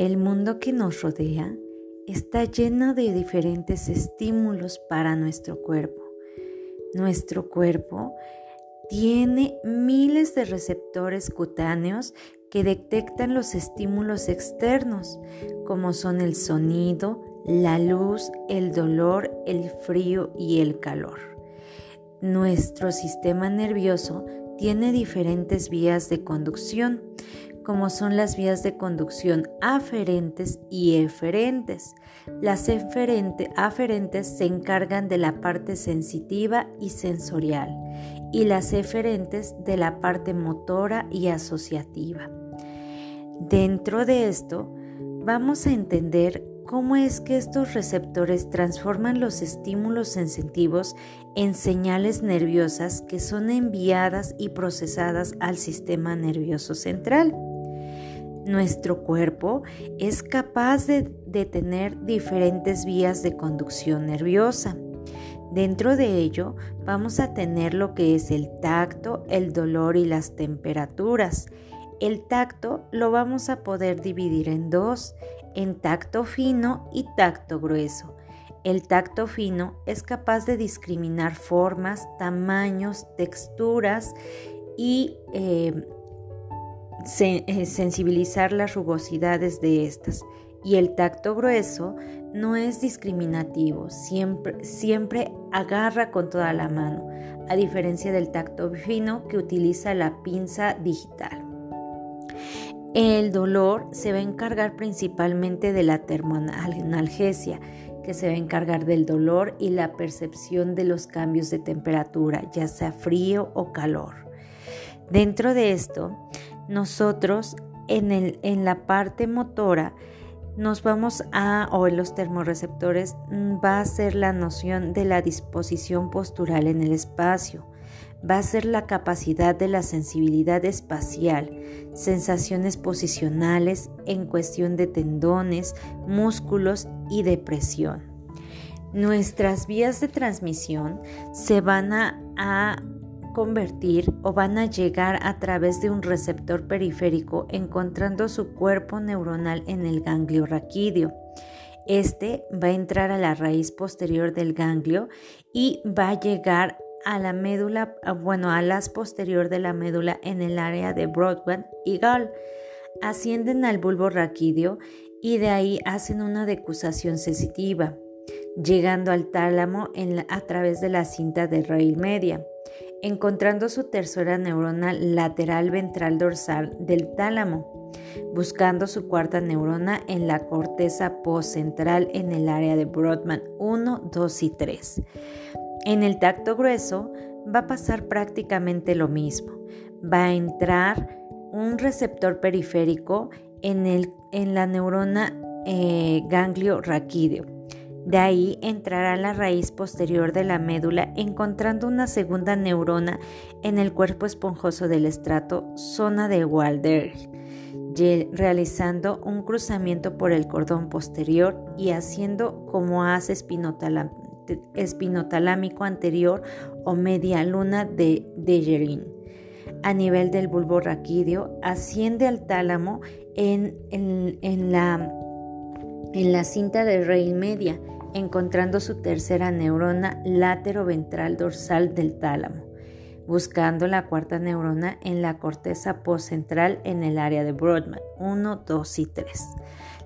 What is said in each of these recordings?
El mundo que nos rodea está lleno de diferentes estímulos para nuestro cuerpo. Nuestro cuerpo tiene miles de receptores cutáneos que detectan los estímulos externos, como son el sonido, la luz, el dolor, el frío y el calor. Nuestro sistema nervioso tiene diferentes vías de conducción, como son las vías de conducción aferentes y eferentes. Las aferentes se encargan de la parte sensitiva y sensorial y las eferentes de la parte motora y asociativa. Dentro de esto, vamos a entender cómo es que estos receptores transforman los estímulos sensitivos en señales nerviosas que son enviadas y procesadas al sistema nervioso central. Nuestro cuerpo es capaz de, tener diferentes vías de conducción nerviosa. Dentro de ello vamos a tener lo que es el tacto, el dolor y las temperaturas. El tacto lo vamos a poder dividir en dos, en tacto fino y tacto grueso. El tacto fino es capaz de discriminar formas, tamaños, texturas y eh, eh, sensibilizar las rugosidades de estas. Y el tacto grueso no es discriminativo, siempre, siempre agarra con toda la mano, a diferencia del tacto fino que utiliza la pinza digital. El dolor se va a encargar principalmente de la termoanalgesia, que se va a encargar del dolor y la percepción de los cambios de temperatura, ya sea frío o calor. Dentro de esto, nosotros en, el, en la parte motora nos vamos a, o en los termorreceptores, mm, va a ser la noción de la disposición postural en el espacio va a ser la capacidad de la sensibilidad espacial, sensaciones posicionales en cuestión de tendones, músculos y depresión. Nuestras vías de transmisión se van a, a convertir o van a llegar a través de un receptor periférico encontrando su cuerpo neuronal en el ganglio raquídeo. Este va a entrar a la raíz posterior del ganglio y va a llegar a la médula, ah, bueno, a las posterior de la médula en el área de Broadway y Gall. Ascienden al bulbo raquídeo y de ahí hacen una decusación sensitiva, llegando al tálamo a través de la cinta de raíz media, encontrando su tercera neurona lateral ventral dorsal del tálamo, buscando su cuarta neurona en la corteza postcentral en el área de Broadman 1, 2 y 3. En el tacto grueso va a pasar prácticamente lo mismo. Va a entrar un receptor periférico en, el, en la neurona eh, ganglio raquídeo. De ahí entrará la raíz posterior de la médula encontrando una segunda neurona en el cuerpo esponjoso del estrato, zona de Walder, realizando un cruzamiento por el cordón posterior y haciendo como hace espinotalámico anterior o media luna de Dejerin. A nivel del bulbo raquídeo, asciende al tálamo en, la, en la cinta de raíz media, encontrando su tercera neurona ventral dorsal del tálamo, buscando la cuarta neurona en la corteza postcentral en el área de Broadman 1, 2 y 3.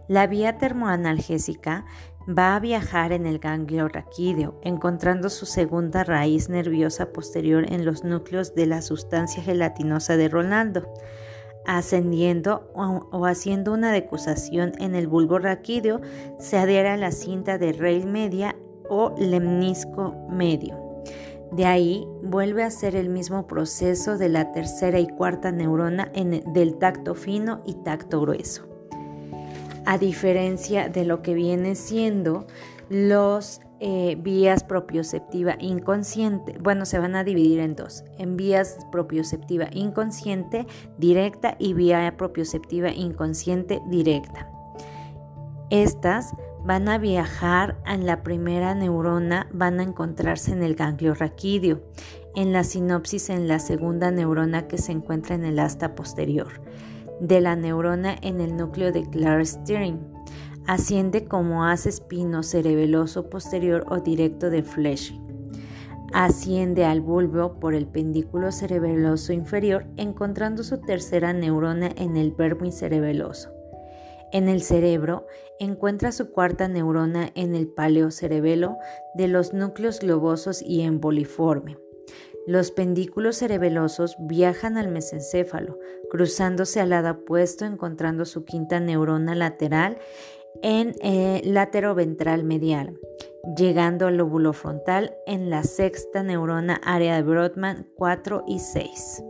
La vía termoanalgésica va a viajar en el ganglio raquídeo, encontrando su segunda raíz nerviosa posterior en los núcleos de la sustancia gelatinosa de Ronaldo, ascendiendo o, haciendo una decusación en el bulbo raquídeo, se adhiere a la cinta de raíz media o lemnisco medio. De ahí vuelve a ser el mismo proceso de la tercera y cuarta neurona en, del tacto fino y tacto grueso a diferencia de lo que viene siendo los eh, vías propioceptiva inconsciente. Bueno, se van a dividir en dos, en vías propioceptiva inconsciente directa y vía propioceptiva inconsciente directa. Estas van a viajar en la primera neurona, van a encontrarse en el ganglio raquídeo, en la sinopsis en la segunda neurona que se encuentra en el asta posterior. de la neurona en el núcleo de Clark-Steering. Asciende como haz espino cerebeloso posterior o directo de Flesch. Asciende al bulbo por el pendículo cerebeloso inferior, encontrando su tercera neurona en el verbo cerebeloso. En el cerebro encuentra su cuarta neurona en el paleocerebelo de los núcleos globosos y emboliforme. Los pendículos cerebelosos viajan al mesencéfalo, cruzándose al lado opuesto, encontrando su quinta neurona lateral en el látero ventral medial, llegando al lóbulo frontal en la sexta neurona área de Brodmann 4 y 6.